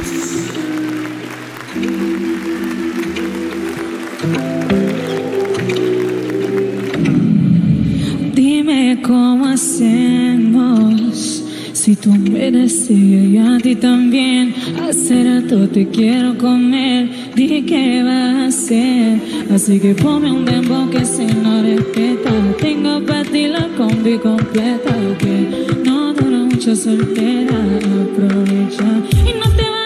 Dime cómo hacemos. Si tú me deseas y a ti también, hace rato te quiero comer. Dije que vas a hacer, así que ponme un dembow que se no respeta. Tengo para ti la combi completa, que no dura mucho soltera. Aprovecha y no te va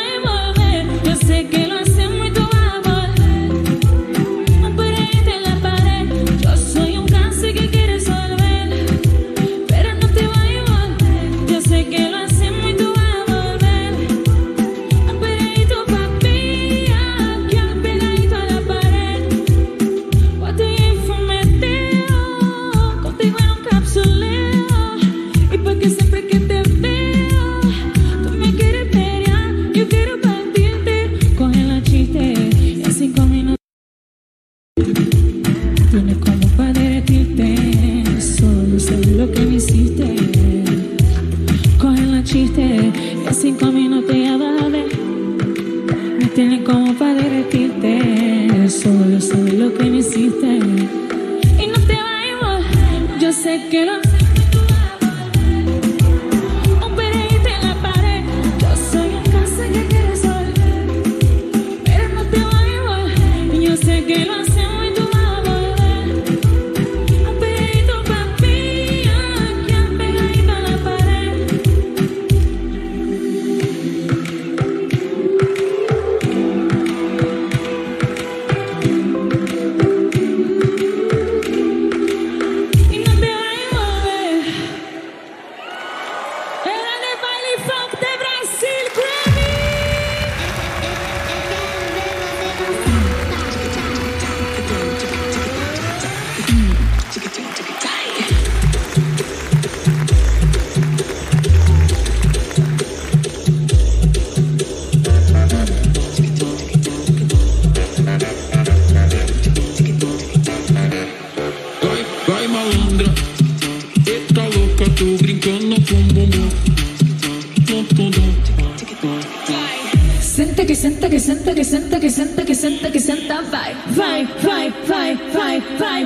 fly.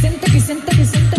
Siente que, siente que, siente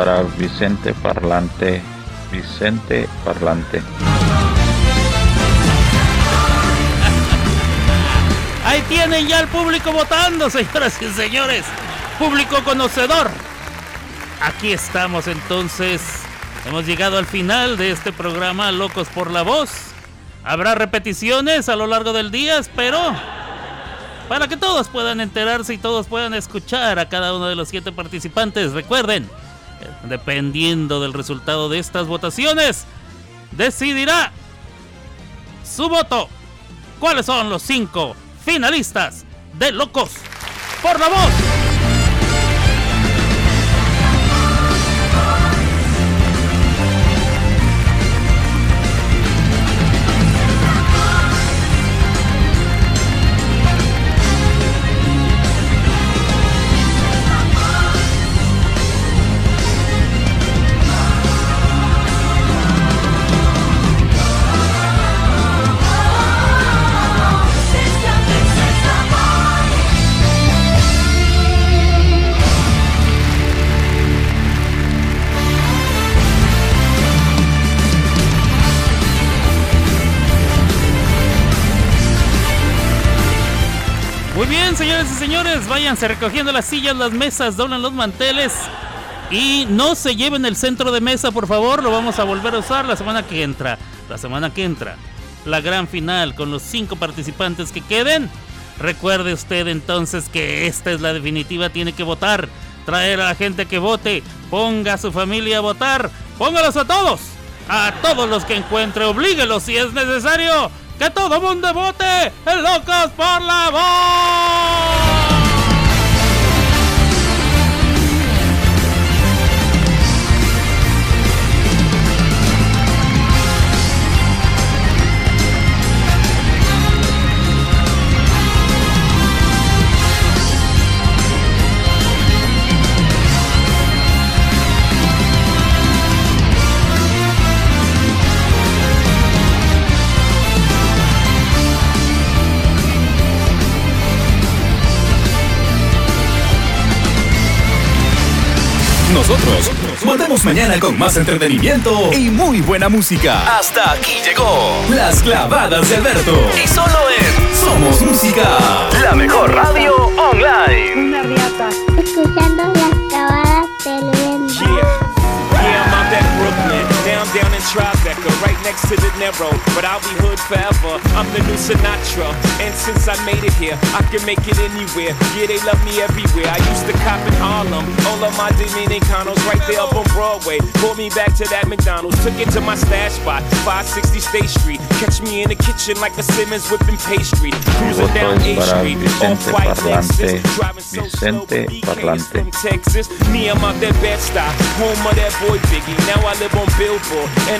para Vicente Parlante. Vicente Parlante. Ahí tienen ya el público votando, señoras y señores. Público conocedor. aquí estamos entonces. Hemos llegado al final de este programa Locos por la Voz. Habrá repeticiones a lo largo del día, espero. Para que todos puedan enterarse y todos puedan escuchar a cada uno de los siete participantes. Recuerden, dependiendo del resultado de estas votaciones, decidirá su voto. ¿Cuáles son los cinco finalistas de Locos por la Voz? Váyanse recogiendo las sillas, las mesas, doblan los manteles y no se lleven el centro de mesa, por favor, lo vamos a volver a usar la semana que entra. La semana que entra, la gran final con los cinco participantes que queden. Recuerde usted entonces que esta es la definitiva, tiene que votar, traer a la gente que vote, ponga a su familia a votar, póngalos a todos, a todos los que encuentre, oblíguelos si es necesario. ¡Que todo mundo vote! ¡El Locos por la Voz! Nosotros volvemos mañana con más entretenimiento y muy buena música. Hasta aquí llegó Las Clavadas de Alberto. Y solo en Somos Música, la mejor radio online. Una riata. Escuchando las clavadas del viento. Yeah, I'm out at Brooklyn. Now I'm down in Tribeca, right next to the Narrow. But I'll be hood forever. I'm the new Sinatra. And since I made it here, I can make it anywhere. Yeah, they love me everywhere. I used to cop in Harlem. All of my Dominicanos right there up on Broadway. Pulled me back to that McDonald's. Took it to my stash spot, 560 State Street. Catch me in the kitchen like a Simmons whipping pastry. Cruising down A Street. Off-white Parlante. Lexus. Driving so slow. From Texas. Me, I'm out that Bed-Stuy, home of that boy Biggie. Now I live on Billboard, and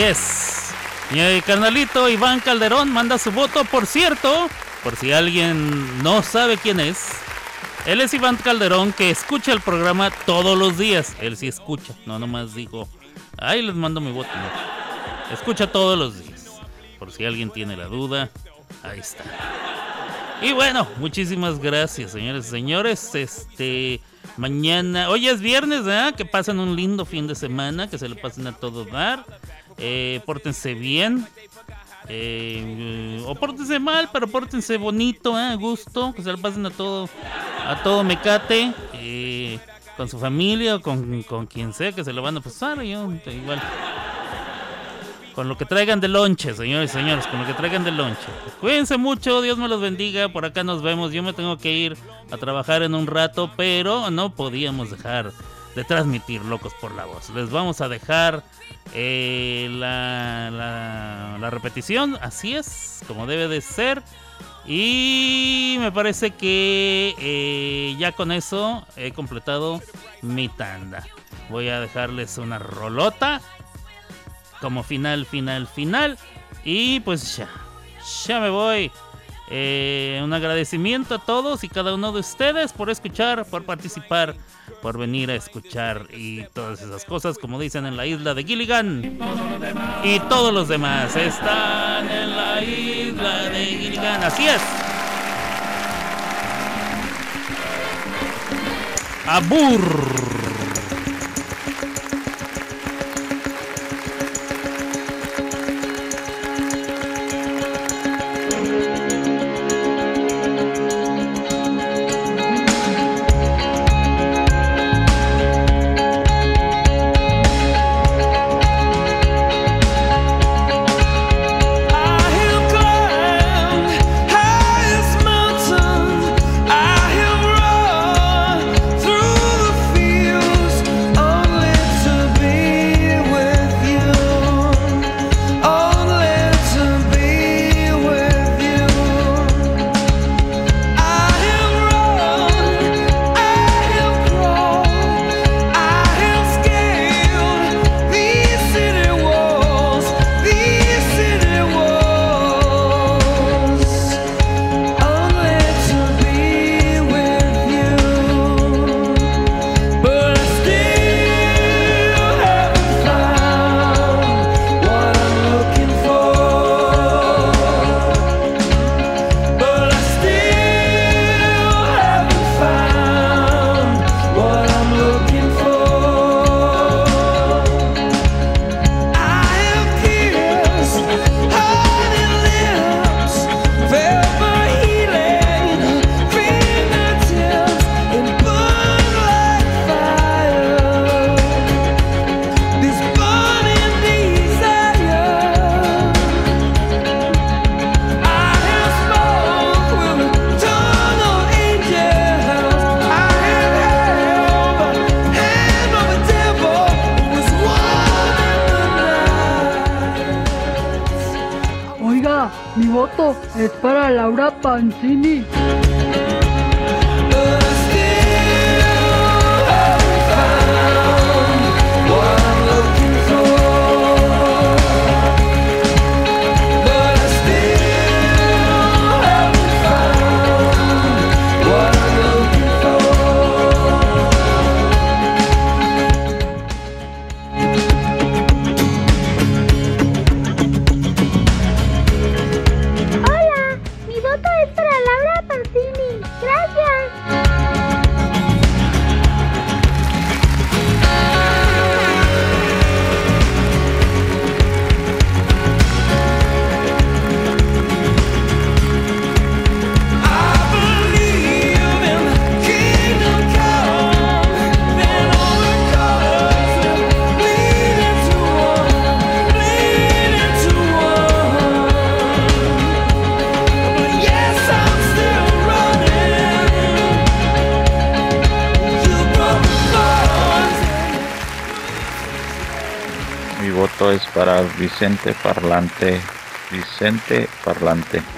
Es. Mi carnalito Iván Calderón manda su voto, por cierto, por si alguien no sabe quién es. Él es Iván Calderón que escucha el programa todos los días. Él sí escucha, no nomás digo, ay, les mando mi voto. Escucha todos los días. Por si alguien tiene la duda, ahí está. Y bueno, muchísimas gracias, señores y señores. Este, mañana, hoy es viernes, ¿verdad? Que pasen un lindo fin de semana, que se le pasen a todo dar. Eh, pórtense bien. Eh, o pórtense mal, pero pórtense bonito, ¿eh? a gusto, que se le pasen a todo, a todo mecate, eh, con su familia o con, con quien sea que se lo van a pasar, yo igual. Con lo que traigan de lonche, señores y señores, con lo que traigan de lonche. Cuídense mucho, Dios me los bendiga. Por acá nos vemos. Yo me tengo que ir a trabajar en un rato, pero no podíamos dejar de transmitir Locos por la Voz. Les vamos a dejar eh, la, la, repetición, así es, como debe de ser. Y me parece que eh, ya con eso he completado mi tanda. Voy a dejarles una rolota como final, final, final. Y pues ya, ya me voy. Eh, un agradecimiento a todos y cada uno de ustedes por escuchar, por participar, por venir a escuchar y todas esas cosas, como dicen en la isla de Gilligan. Y todos los demás están en la isla de Gilligan, así es. Abur. 板吉利 Vicente Parlante. Vicente Parlante.